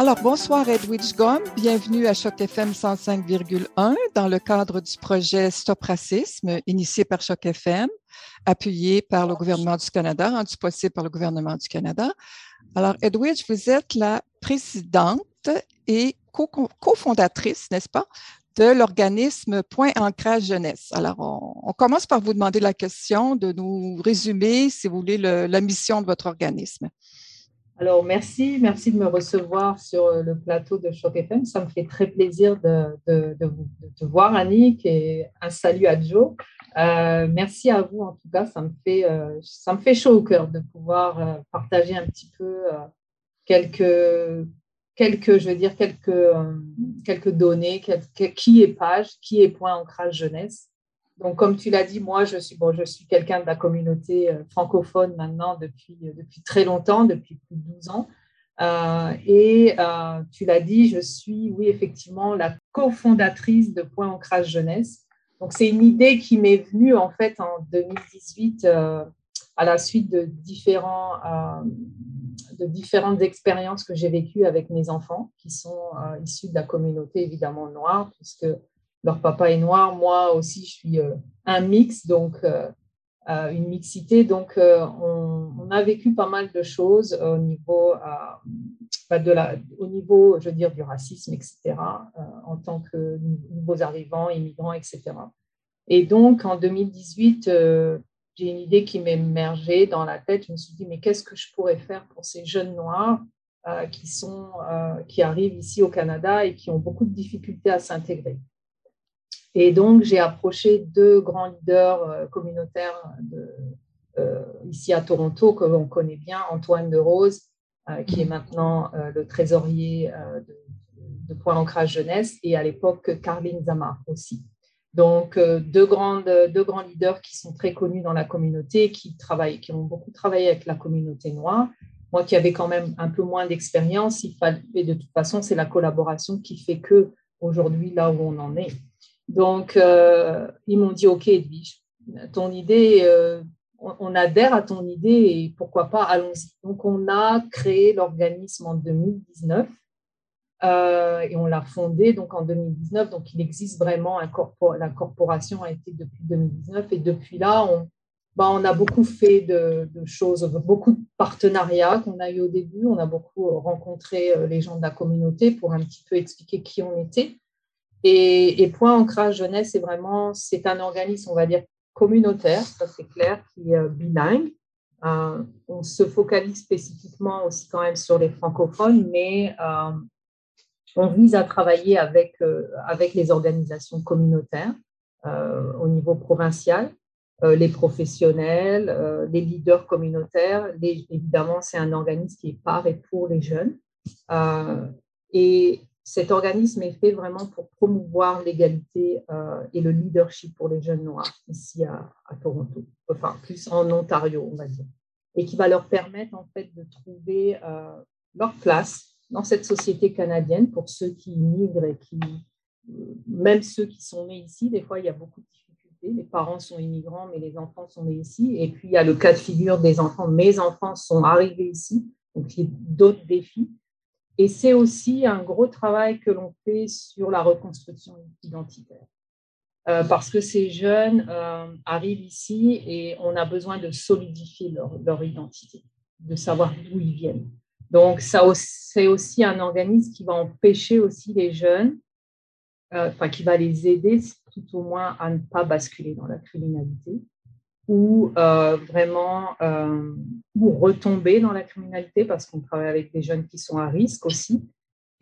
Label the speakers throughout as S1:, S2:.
S1: Alors, bonsoir Edwidge Gom, bienvenue à Choc FM 105,1 dans le cadre du projet Stop Racisme initié par Choc FM, appuyé par le gouvernement du Canada, rendu possible par le gouvernement du Canada. Alors, Edwidge, vous êtes la présidente et cofondatrice, n'est-ce pas, de l'organisme Point Ancrage Jeunesse. Alors, on, commence par vous demander la question de nous résumer, si vous voulez, la mission de votre organisme.
S2: Alors, merci, merci de me recevoir sur euh, le plateau de Choc FM. Ça me fait très plaisir de, de, de, te voir, Annick, et un salut à Joe. Euh, merci à vous, en tout cas, ça me fait, euh, ça me fait chaud au cœur de pouvoir partager un petit peu quelques, quelques, je veux dire, quelques, quelques données, qui est page, qui est point ancrage jeunesse. Donc, comme tu l'as dit, moi, je suis, bon, je suis quelqu'un de la communauté euh, francophone maintenant depuis, euh, depuis très longtemps, depuis plus de 12 ans. Euh, et tu l'as dit, je suis, oui, effectivement, la cofondatrice de Point Ancrage Jeunesse. Donc, c'est une idée qui m'est venue, en fait, en 2018, à la suite de, différents, de différentes expériences que j'ai vécues avec mes enfants, qui sont issus de la communauté, évidemment, noire, puisque leur papa est noir, moi aussi je suis euh, un mix, donc euh, euh, une mixité. Donc on, a vécu pas mal de choses au niveau, la, au niveau, je veux dire, du racisme, etc., en tant que nouveaux arrivants, immigrants, etc. Et donc en 2018, j'ai une idée qui émergée dans la tête. Je me suis dit, mais qu'est-ce que je pourrais faire pour ces jeunes noirs qui, sont, qui arrivent ici au Canada et qui ont beaucoup de difficultés à s'intégrer? Et donc, j'ai approché deux grands leaders euh, communautaires euh, ici à Toronto, que l'on connaît bien, Antoine de Rose, euh, qui est maintenant le trésorier de, Point Ancrage Jeunesse, et à l'époque, Carline Zamar aussi. Donc, deux, grandes, deux grands leaders qui sont très connus dans la communauté, qui, travaillent, qui ont beaucoup travaillé avec la communauté noire. Moi qui avais quand même un peu moins d'expérience, il fallait, de toute façon, c'est la collaboration qui fait que aujourd'hui, là où on en est, donc, euh, ils m'ont dit, OK, Edwige, ton idée, euh, on, adhère à ton idée et pourquoi pas, allons-y. Donc, on a créé l'organisme en 2019 euh, et on l'a fondé donc en 2019. Donc, il existe vraiment, un la corporation a été depuis 2019 et depuis là, on, bah, on a beaucoup fait de, de, choses, beaucoup de partenariats qu'on a eu au début. On a beaucoup rencontré les gens de la communauté pour un petit peu expliquer qui on était. Et, Point Ancrage Jeunesse, c'est vraiment, c'est un organisme, on va dire, communautaire, ça c'est clair, qui est euh, bilingue. Euh, on se focalise spécifiquement aussi quand même sur les francophones, mais euh, on vise à travailler avec, avec les organisations communautaires au niveau provincial, les professionnels, les leaders communautaires. évidemment, c'est un organisme qui est par et pour les jeunes. et cet organisme est fait vraiment pour promouvoir l'égalité euh, et le leadership pour les jeunes noirs ici à, Toronto, enfin plus en Ontario, on va dire, et qui va leur permettre en fait de trouver euh, leur place dans cette société canadienne pour ceux qui migrent et qui, même ceux qui sont nés ici, des fois il y a beaucoup de difficultés. Les parents sont immigrants, mais les enfants sont nés ici. Et puis il y a le cas de figure des enfants. Mes enfants sont arrivés ici, donc il y a d'autres défis. Et c'est aussi un gros travail que l'on fait sur la reconstruction identitaire. Euh, parce que ces jeunes euh, arrivent ici et on a besoin de solidifier leur, identité, de savoir d'où ils viennent. Donc, c'est aussi un organisme qui va empêcher aussi les jeunes, euh, enfin, qui va les aider tout au moins à ne pas basculer dans la criminalité ou euh, vraiment euh, retomber dans la criminalité parce qu'on travaille avec des jeunes qui sont à risque aussi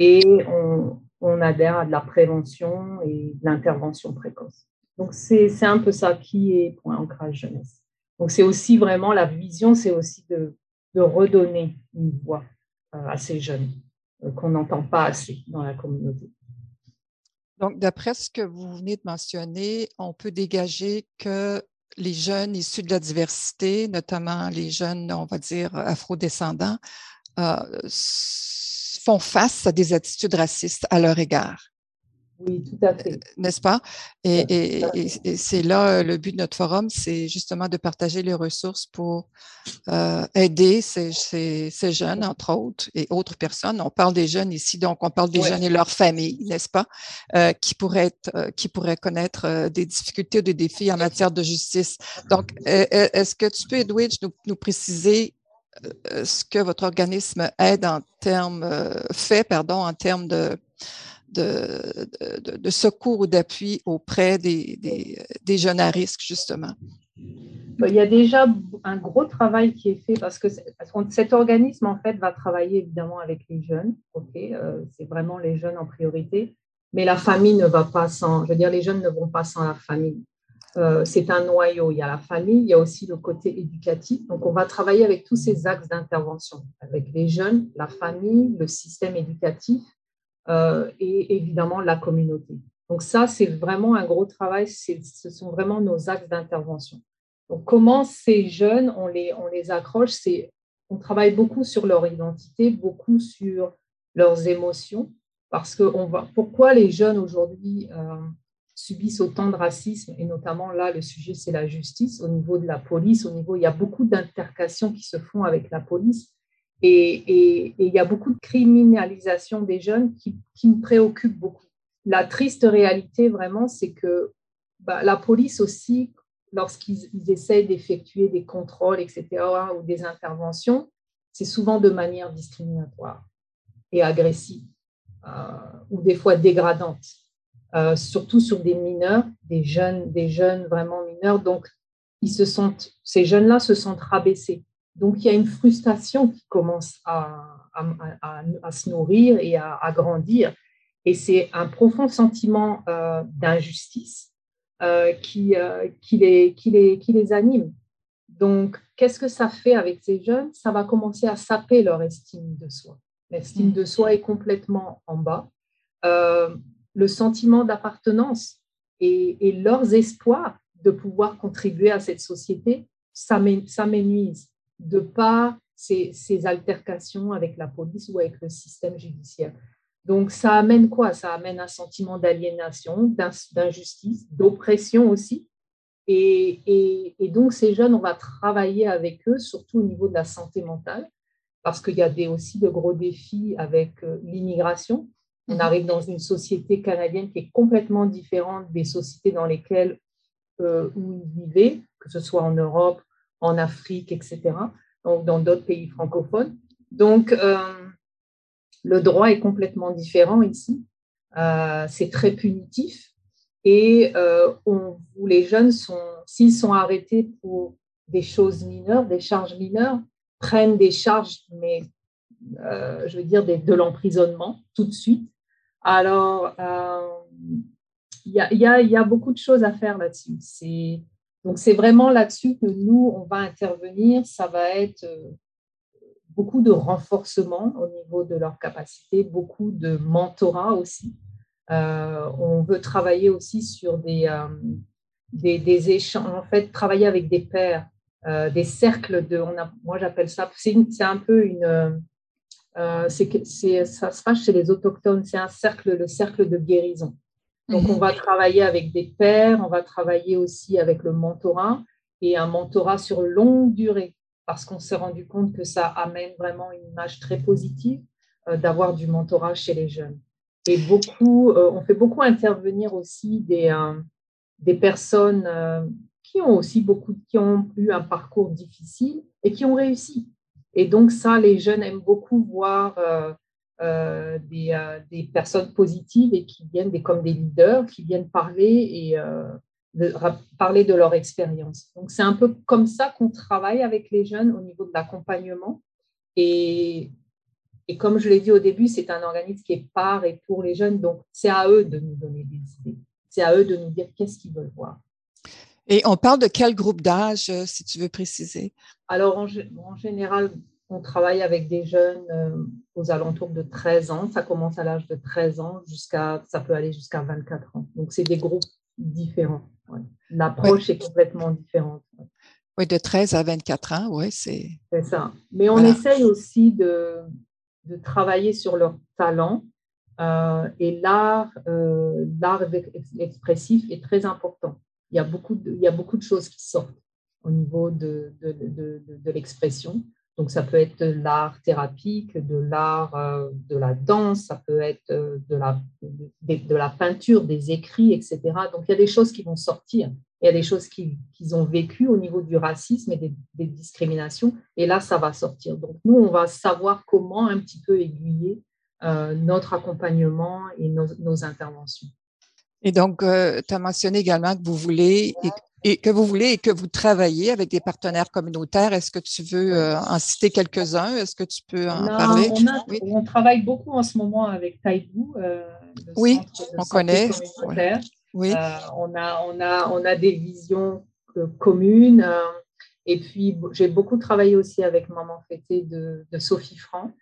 S2: et on, adhère à de la prévention et de l'intervention précoce. Donc c'est un peu ça qui est Point Ancrage Jeunesse. Donc c'est aussi vraiment la vision, c'est aussi de, de, redonner une voix euh, à ces jeunes qu'on n'entend pas assez dans la communauté.
S1: Donc, d'après ce que vous venez de mentionner, on peut dégager que les jeunes issus de la diversité, notamment les jeunes, on va dire, afrodescendants, euh, font face à des attitudes racistes à leur égard.
S2: Oui, tout à fait.
S1: N'est-ce pas? Et, c'est là le but de notre forum, c'est justement de partager les ressources pour aider ces, ces, jeunes, entre autres, et autres personnes. On parle des jeunes ici, donc on parle des jeunes et leurs familles, n'est-ce pas? qui, pourraient être, qui pourraient connaître des difficultés ou des défis en matière de justice. Donc, est-ce que tu peux, Edwidge, nous, nous préciser ce que votre organisme aide en termes, fait, pardon, en termes de de, secours ou d'appui auprès des, des, jeunes à risque, justement?
S2: Il y a déjà un gros travail qui est fait parce que, cet organisme, en fait, va travailler évidemment avec les jeunes. ok euh, c'est vraiment les jeunes en priorité. Mais la famille ne va pas sans, je veux dire, les jeunes ne vont pas sans la famille. Euh, c'est un noyau. Il y a la famille, il y a aussi le côté éducatif. Donc, on va travailler avec tous ces axes d'intervention, avec les jeunes, la famille, le système éducatif et évidemment la communauté. Donc ça, c'est vraiment un gros travail, ce sont vraiment nos axes d'intervention. Donc comment ces jeunes, on les, on les accroche, c'est on travaille beaucoup sur leur identité, beaucoup sur leurs émotions, parce que on va, pourquoi les jeunes aujourd'hui euh, subissent autant de racisme, et notamment là, le sujet, c'est la justice, au niveau de la police, au niveau, il y a beaucoup d'intercations qui se font avec la police, et, il y a beaucoup de criminalisation des jeunes qui, me préoccupent beaucoup. La triste réalité, vraiment, c'est que bah, la police aussi, lorsqu'ils essayent d'effectuer des contrôles, etc., ou des interventions, c'est souvent de manière discriminatoire et agressive, euh, ou des fois dégradante, euh, surtout sur des mineurs, des jeunes, des jeunes vraiment mineurs. Donc, ils se sentent, ces jeunes-là se sentent rabaissés. Donc, il y a une frustration qui commence à, se nourrir et à, grandir. Et c'est un profond sentiment euh, d'injustice euh, qui, euh, qui, les, qui, les, qui les anime. Donc, qu'est-ce que ça fait avec ces jeunes? Ça va commencer à saper leur estime de soi. L'estime de soi est complètement en bas. le sentiment d'appartenance et, et, leurs espoirs de pouvoir contribuer à cette société, ça m'énuise de par ces, altercations avec la police ou avec le système judiciaire. Donc, ça amène quoi? Ça amène un sentiment d'aliénation, d'injustice, d'oppression aussi. Et, donc, ces jeunes, on va travailler avec eux, surtout au niveau de la santé mentale, parce qu'il y a des, aussi de gros défis avec euh, l'immigration. On mhm. arrive dans une société canadienne qui est complètement différente des sociétés dans lesquelles euh, où ils vivaient, que ce soit en Europe en Afrique, etc., donc dans d'autres pays francophones. Donc, euh, le droit est complètement différent ici. Euh, c'est très punitif. Et euh, on, les jeunes, sont, s'ils sont arrêtés pour des choses mineures, des charges mineures, prennent des charges, mais je veux dire de l'emprisonnement tout de suite. Alors, il y, y, a, beaucoup de choses à faire là-dessus. C'est donc, c'est vraiment là-dessus que nous, on va intervenir. Ça va être euh, beaucoup de renforcement au niveau de leurs capacités, beaucoup de mentorat aussi. Euh, on veut travailler aussi sur des, euh, des, échanges, en fait, travailler avec des pairs, des cercles de, moi j'appelle ça, c'est un peu une, c'est, ça se passe chez les autochtones, c'est un cercle, le cercle de guérison. Donc, on mhm. va travailler avec des pairs, on va travailler aussi avec le mentorat et un mentorat sur longue durée parce qu'on s'est rendu compte que ça amène vraiment une image très positive euh, d'avoir du mentorat chez les jeunes. Et beaucoup, euh, on fait beaucoup intervenir aussi des, euh, des personnes qui ont aussi beaucoup, qui ont eu un parcours difficile et qui ont réussi. Et donc ça, les jeunes aiment beaucoup voir euh, des, euh, des, personnes positives et qui viennent des, comme des leaders, qui viennent parler et euh, de, parler de leur expérience. Donc, c'est un peu comme ça qu'on travaille avec les jeunes au niveau de l'accompagnement. Et, et, comme je l'ai dit au début, c'est un organisme qui est par et pour les jeunes. Donc, c'est à eux de nous donner des idées. C'est à eux de nous dire qu'est-ce qu'ils veulent voir.
S1: Et on parle de quel groupe d'âge, si tu veux préciser?
S2: Alors, en, en général, on travaille avec des jeunes euh, aux alentours de 13 ans. Ça commence à l'âge de 13 ans jusqu'à, ça peut aller jusqu'à 24 ans. Donc, c'est des groupes différents. L'approche est complètement différente.
S1: Oui, de 13 à 24 ans, oui, c'est.
S2: C'est ça. Mais on essaye aussi de, de travailler sur leur talent et l'art, l'art expressif est très important. Il y, a beaucoup de, il y a beaucoup de choses qui sortent au niveau de, de, de l'expression. Donc, ça peut être de l'art thérapeutique, de l'art euh, de la danse, ça peut être euh, de la, de, la peinture, des écrits, etc. Donc, il y a des choses qui vont sortir. Il y a des choses qu'ils ont vécues au niveau du racisme et des, discriminations. Et là, ça va sortir. Donc, nous, on va savoir comment un petit peu aiguiller euh, notre accompagnement et nos, nos interventions.
S1: Et donc, tu as mentionné également que vous voulez et que vous voulez et que vous travaillez avec des partenaires communautaires. Est-ce que tu veux euh, en citer quelques-uns? Est-ce que tu peux en parler?
S2: On, travaille beaucoup en ce moment avec Taïbou.
S1: Euh, oui, on connaît.
S2: Oui. Euh, on, a, on, a, on a des visions communes. et puis, j'ai beaucoup travaillé aussi avec Maman Fêtée de, Sophie Franc,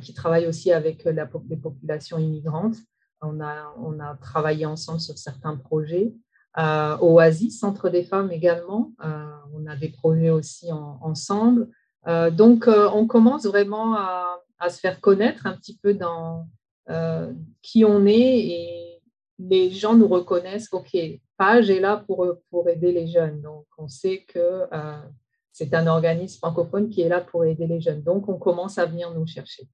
S2: qui travaille aussi avec la, les populations immigrantes. On a, on a travaillé ensemble sur certains projets. Euh, Oasis, Centre des femmes également. Euh, on a des projets aussi ensemble. Euh, donc, on commence vraiment à, se faire connaître un petit peu dans qui on est et les gens nous reconnaissent, OK, Page est là pour, pour aider les jeunes. Donc, on sait que c'est un organisme francophone qui est là pour aider les jeunes. Donc, on commence à venir nous chercher.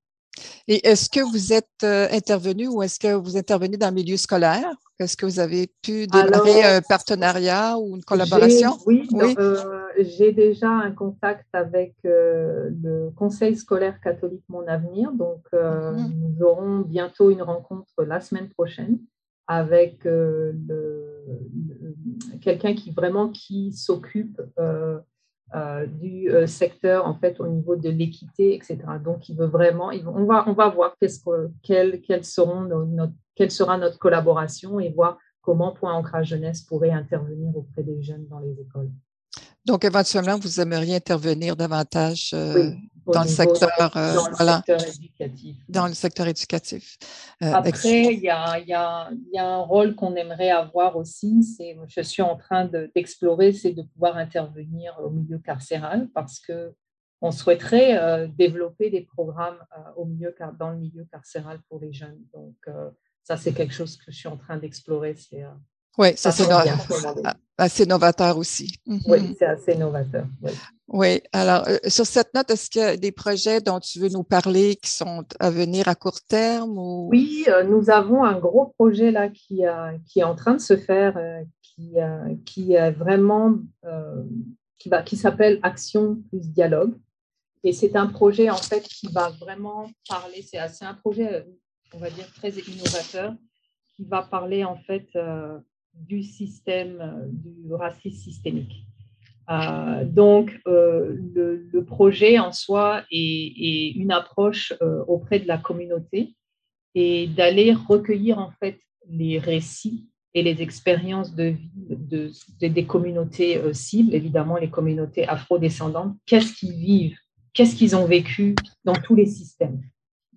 S1: Et est-ce que vous êtes euh, intervenu ou est-ce que vous intervenez dans le milieu scolaire? Est-ce que vous avez pu démarrer un partenariat ou une collaboration?
S2: Oui, euh, j'ai déjà un contact avec euh, le Conseil scolaire catholique Mon Avenir. Donc, mm-hmm. nous aurons bientôt une rencontre la semaine prochaine avec quelqu'un qui vraiment qui s'occupe euh, du euh, secteur en fait au niveau de l'équité, etc. Donc, il veut vraiment, on, va, on va voir qu'est-ce que, quelles, seront notre, quelle sera notre collaboration et voir comment Point Ancrage Jeunesse pourrait intervenir auprès des jeunes dans les écoles.
S1: Donc, éventuellement, vous aimeriez intervenir davantage euh, dans, le secteur, éducatif. Dans le secteur éducatif.
S2: Après, il y a, y, a, y a, un rôle qu'on aimerait avoir aussi, c'est, je suis en train d'explorer, c'est de pouvoir intervenir au milieu carcéral parce que on souhaiterait euh, développer des programmes au milieu, dans le milieu carcéral pour les jeunes. Donc, ça, c'est quelque chose que je suis en train d'explorer. C'est
S1: oui, ça, c'est assez novateur aussi.
S2: Oui, mhm. c'est assez novateur.
S1: Oui. alors euh, sur cette note, est-ce qu'il y a des projets dont tu veux nous parler qui sont à venir à court terme? Ou...
S2: Oui, euh, nous avons un gros projet là qui, qui est en train de se faire, euh, qui, qui est vraiment, qui, va, qui s'appelle Action plus Dialogue. Et c'est un projet en fait qui va vraiment parler, c'est un projet, on va dire, très innovateur, qui va parler en fait du système euh, du racisme systémique. Euh, donc, euh, le, projet en soi est, une approche auprès de la communauté et d'aller recueillir en fait les récits et les expériences de vie de, des communautés cibles, évidemment les communautés afrodescendantes, qu'est-ce qu'ils vivent, qu'est-ce qu'ils ont vécu dans tous les systèmes?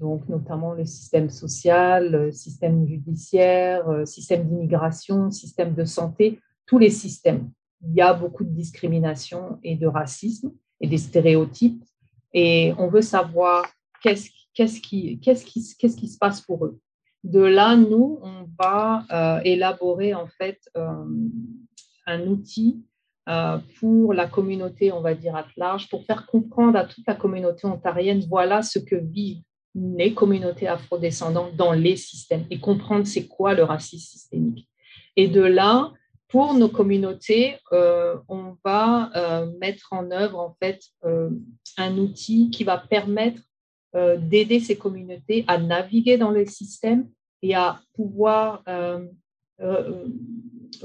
S2: Donc notamment le système social, le système judiciaire, le système d'immigration, système de santé, tous les systèmes. Il y a beaucoup de discrimination et de racisme et des stéréotypes et on veut savoir qu'est-ce qui, qui, se passe pour eux. De là, nous, on va euh, élaborer en fait euh, un outil euh, pour la communauté, on va dire à large, pour faire comprendre à toute la communauté ontarienne, voilà ce que vivent les communautés afrodescendantes dans les systèmes et comprendre c'est quoi le racisme systémique. Et de là, pour nos communautés, euh, on va euh, mettre en œuvre en fait euh, un outil qui va permettre d'aider ces communautés à naviguer dans le système et à pouvoir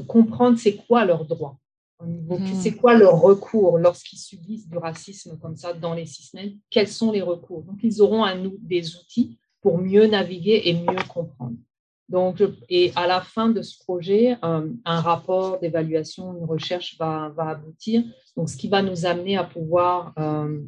S2: comprendre c'est quoi leurs droits. Hmm. C'est quoi leur recours lorsqu'ils subissent du racisme comme ça dans les systèmes Quels sont les recours? Donc, ils auront à nous des outils pour mieux naviguer et mieux comprendre. Donc, et à la fin de ce projet, un, rapport d'évaluation, une recherche va, va, aboutir. Donc, ce qui va nous amener à pouvoir euh,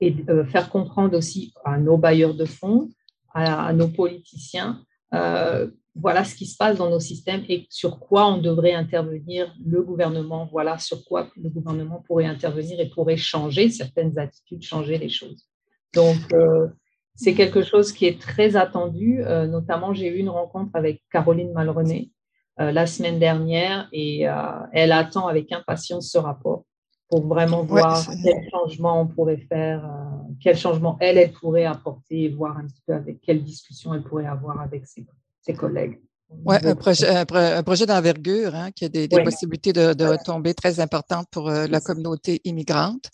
S2: et, euh, faire comprendre aussi à nos bailleurs de fonds, à, nos politiciens, euh, voilà ce qui se passe dans nos systèmes et sur quoi on devrait intervenir, le gouvernement, voilà sur quoi le gouvernement pourrait intervenir et pourrait changer certaines attitudes, changer les choses. Donc, euh,
S3: c'est quelque chose qui est très attendu. notamment, j'ai eu une rencontre avec Caroline Malrené la semaine dernière et elle attend avec impatience ce rapport pour vraiment voir quel changement on pourrait faire, euh, quel changement elle, elle pourrait apporter et voir un petit peu avec quelle discussion elle pourrait avoir avec ses, ses collègues.
S1: Oui, un projet, un, projet d'envergure hein, qui a des, des possibilités de, de retombées très importantes pour euh, la communauté immigrante.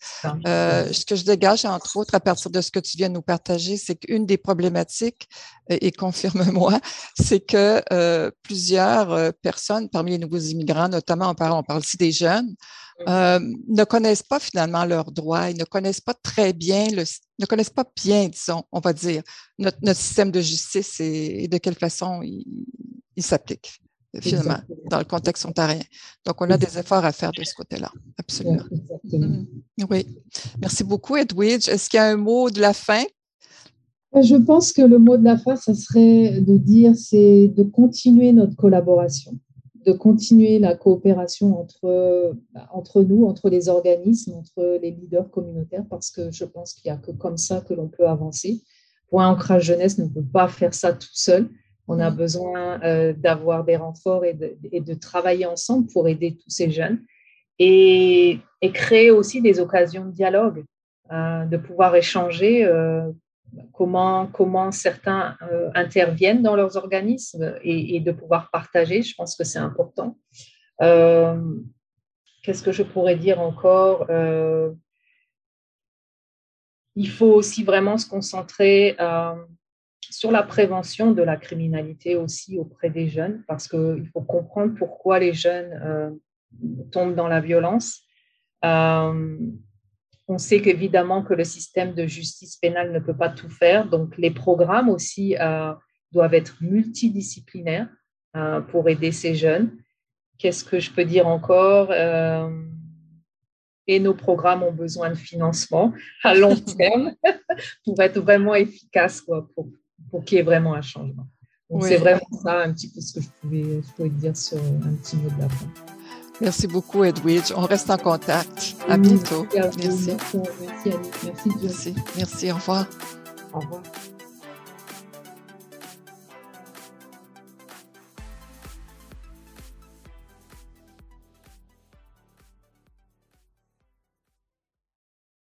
S1: Euh, ce que je dégage, entre autres, à partir de ce que tu viens de nous partager, c'est qu'une des problématiques, et, confirme-moi, c'est que euh, plusieurs personnes parmi les nouveaux immigrants, notamment on parle, on parle aussi des jeunes, euh, ne connaissent pas finalement leurs droits, ils ne connaissent pas très bien, le, ne connaissent pas bien, disons, on va dire, notre, notre système de justice et, de quelle façon il, il s'applique finalement dans le contexte ontarien. Donc, on a des efforts à faire de ce côté-là, absolument. Mm. Oui. Merci beaucoup, Edwidge. Est-ce qu'il y a un mot de la fin?
S2: Je pense que le mot de la fin, ce serait de dire, c'est de continuer notre collaboration de continuer la coopération entre, bah, entre nous, entre les organismes, entre les leaders communautaires, parce que je pense qu'il n'y a que comme ça que l'on peut avancer. Point Ancrage Jeunesse ne peut pas faire ça tout seul. On a besoin euh, d'avoir des renforts et de, et de, travailler ensemble pour aider tous ces jeunes et, et créer aussi des occasions de dialogue, euh, de pouvoir échanger euh, comment, comment certains euh, interviennent dans leurs organismes et, de pouvoir partager. Je pense que c'est important. Euh, qu'est-ce que je pourrais dire encore euh, Il faut aussi vraiment se concentrer sur la prévention de la criminalité aussi auprès des jeunes, parce qu'il faut comprendre pourquoi les jeunes tombent dans la violence. On sait qu'évidemment que le système de justice pénale ne peut pas tout faire, donc les programmes aussi euh, doivent être multidisciplinaires euh, pour aider ces jeunes. Qu'est-ce que je peux dire encore euh, Et nos programmes ont besoin de financement à long terme pour être vraiment efficaces, quoi, pour, pour qu'il y ait vraiment un changement. Donc c'est vraiment ça un petit peu ce que je pouvais, je pouvais dire sur un petit mot de la fin.
S1: Merci beaucoup, Edwidge. On reste en contact. À bientôt.
S2: Merci. Merci,
S1: Merci. Merci. Au revoir.
S2: Au revoir.